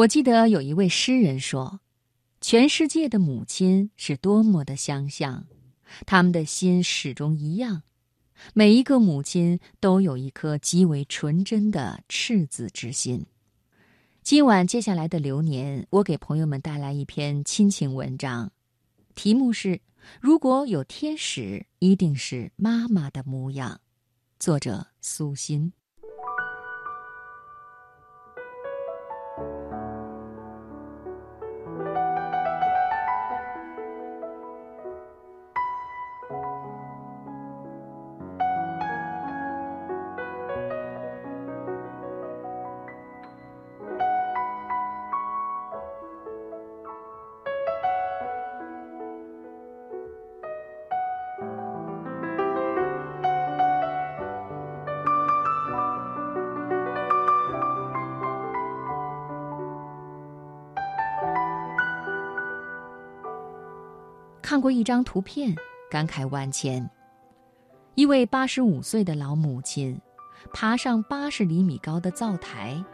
我记得有一位诗人说：“全世界的母亲是多么的相像，他们的心始终一样。每一个母亲都有一颗极为纯真的赤子之心。”今晚接下来的流年，我给朋友们带来一篇亲情文章，题目是“如果有天使，一定是妈妈的模样”，作者苏欣。看过一张图片，感慨万千。一位八十五岁的老母亲，爬上八十厘米高的灶台，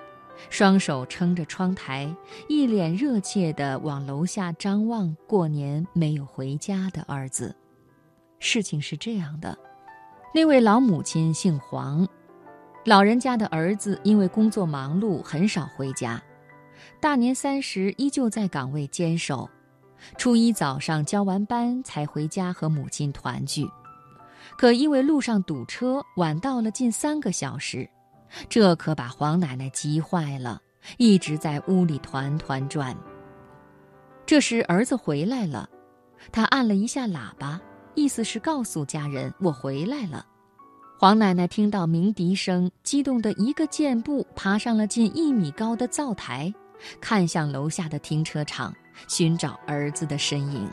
双手撑着窗台，一脸热切地往楼下张望。过年没有回家的儿子。事情是这样的：那位老母亲姓黄，老人家的儿子因为工作忙碌，很少回家。大年三十依旧在岗位坚守。初一早上交完班才回家和母亲团聚，可因为路上堵车，晚到了近三个小时，这可把黄奶奶急坏了，一直在屋里团团转。这时儿子回来了，他按了一下喇叭，意思是告诉家人我回来了。黄奶奶听到鸣笛声，激动的一个箭步爬上了近一米高的灶台，看向楼下的停车场。寻找儿子的身影。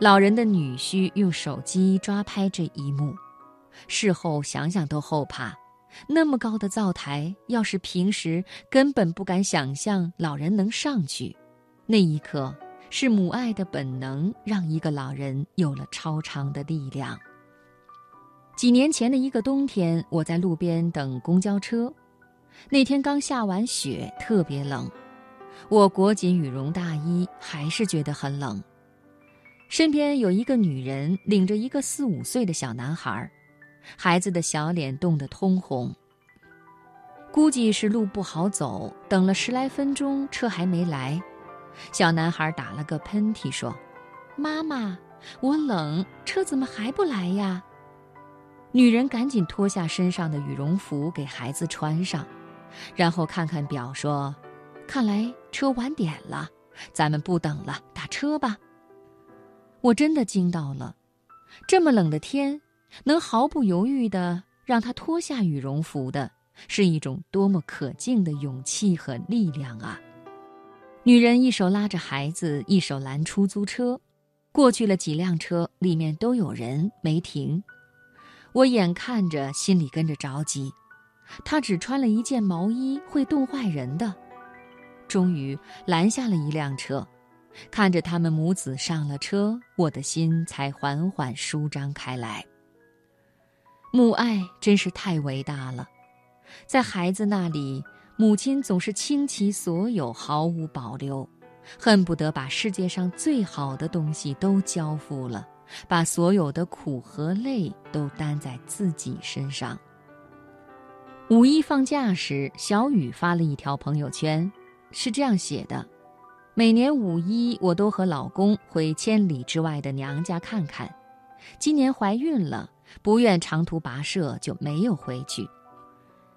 老人的女婿用手机抓拍这一幕，事后想想都后怕。那么高的灶台，要是平时根本不敢想象老人能上去。那一刻，是母爱的本能让一个老人有了超常的力量。几年前的一个冬天，我在路边等公交车，那天刚下完雪，特别冷。我裹紧羽绒大衣，还是觉得很冷。身边有一个女人领着一个四五岁的小男孩，孩子的小脸冻得通红。估计是路不好走，等了十来分钟，车还没来。小男孩打了个喷嚏，说：“妈妈，我冷，车怎么还不来呀？”女人赶紧脱下身上的羽绒服给孩子穿上，然后看看表说。看来车晚点了，咱们不等了，打车吧。我真的惊到了，这么冷的天，能毫不犹豫的让他脱下羽绒服的，是一种多么可敬的勇气和力量啊！女人一手拉着孩子，一手拦出租车，过去了几辆车，里面都有人，没停。我眼看着，心里跟着着急。她只穿了一件毛衣，会冻坏人的。终于拦下了一辆车，看着他们母子上了车，我的心才缓缓舒张开来。母爱真是太伟大了，在孩子那里，母亲总是倾其所有，毫无保留，恨不得把世界上最好的东西都交付了，把所有的苦和累都担在自己身上。五一放假时，小雨发了一条朋友圈。是这样写的：每年五一，我都和老公回千里之外的娘家看看。今年怀孕了，不愿长途跋涉，就没有回去。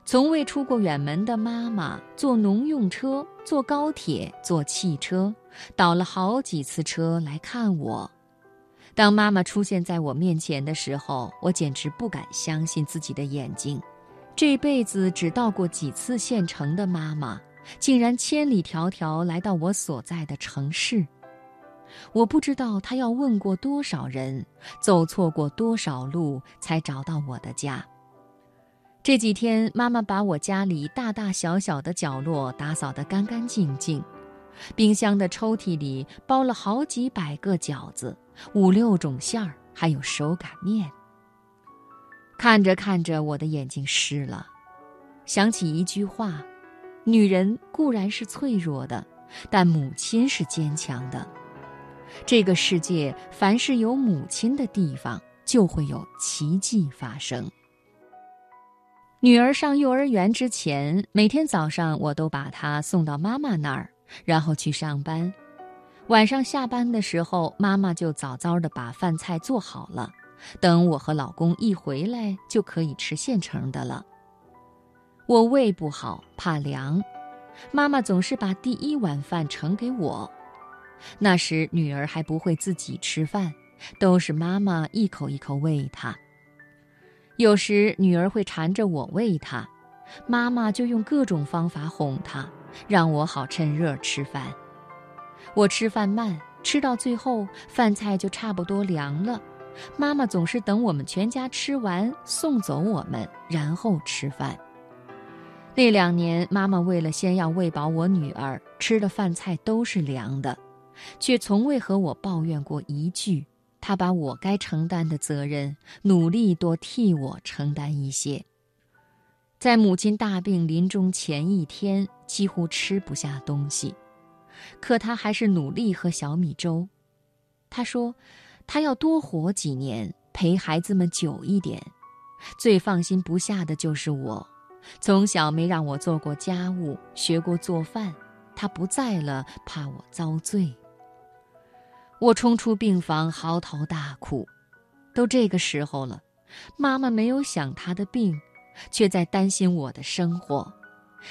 从未出过远门的妈妈，坐农用车、坐高铁、坐汽车，倒了好几次车来看我。当妈妈出现在我面前的时候，我简直不敢相信自己的眼睛。这辈子只到过几次县城的妈妈。竟然千里迢迢来到我所在的城市，我不知道她要问过多少人，走错过多少路才找到我的家。这几天，妈妈把我家里大大小小的角落打扫得干干净净，冰箱的抽屉里包了好几百个饺子，五六种馅儿，还有手擀面。看着看着，我的眼睛湿了，想起一句话。女人固然是脆弱的，但母亲是坚强的。这个世界，凡是有母亲的地方，就会有奇迹发生。女儿上幼儿园之前，每天早上我都把她送到妈妈那儿，然后去上班。晚上下班的时候，妈妈就早早的把饭菜做好了，等我和老公一回来，就可以吃现成的了。我胃不好，怕凉，妈妈总是把第一碗饭盛给我。那时女儿还不会自己吃饭，都是妈妈一口一口喂她。有时女儿会缠着我喂她，妈妈就用各种方法哄她，让我好趁热吃饭。我吃饭慢，吃到最后饭菜就差不多凉了。妈妈总是等我们全家吃完送走我们，然后吃饭。那两年，妈妈为了先要喂饱我女儿，吃的饭菜都是凉的。却从未和我抱怨过一句。她把我该承担的责任，努力多替我承担一些。在母亲大病临终前一天，几乎吃不下东西，可她还是努力喝小米粥。她说，他要多活几年，陪孩子们久一点。最放心不下的就是我，从小没让我做过家务，学过做饭，他不在了，怕我遭罪。我冲出病房，嚎啕大哭。都这个时候了，妈妈没有想她的病，却在担心我的生活。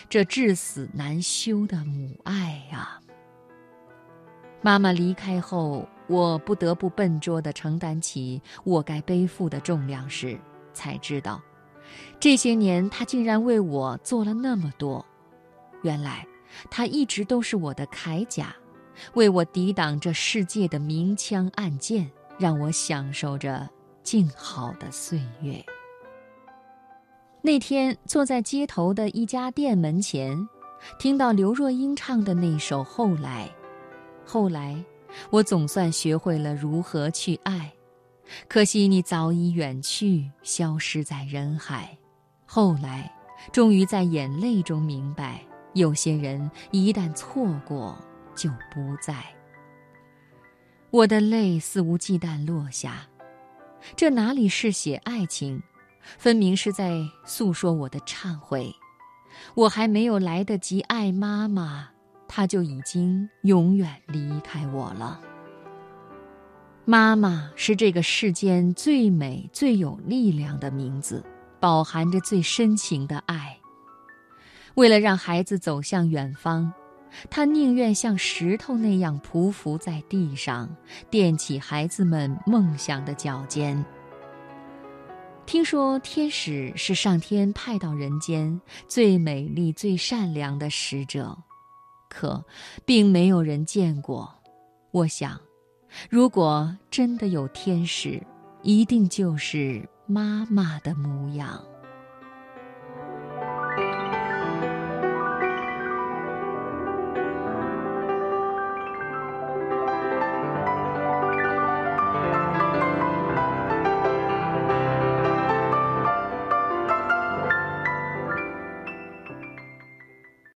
这至死难休的母爱呀！妈妈离开后，我不得不笨拙地承担起我该背负的重量时，才知道，这些年他竟然为我做了那么多。原来，他一直都是我的铠甲。为我抵挡这世界的明枪暗箭，让我享受着静好的岁月。那天坐在街头的一家店门前，听到刘若英唱的那首《后来》，后来，我总算学会了如何去爱，可惜你早已远去，消失在人海。后来，终于在眼泪中明白，有些人一旦错过。就不在。我的泪肆无忌惮落下，这哪里是写爱情，分明是在诉说我的忏悔。我还没有来得及爱妈妈，他就已经永远离开我了。妈妈是这个世间最美、最有力量的名字，饱含着最深情的爱。为了让孩子走向远方。他宁愿像石头那样匍匐在地上，垫起孩子们梦想的脚尖。听说天使是上天派到人间最美丽、最善良的使者，可并没有人见过。我想，如果真的有天使，一定就是妈妈的模样。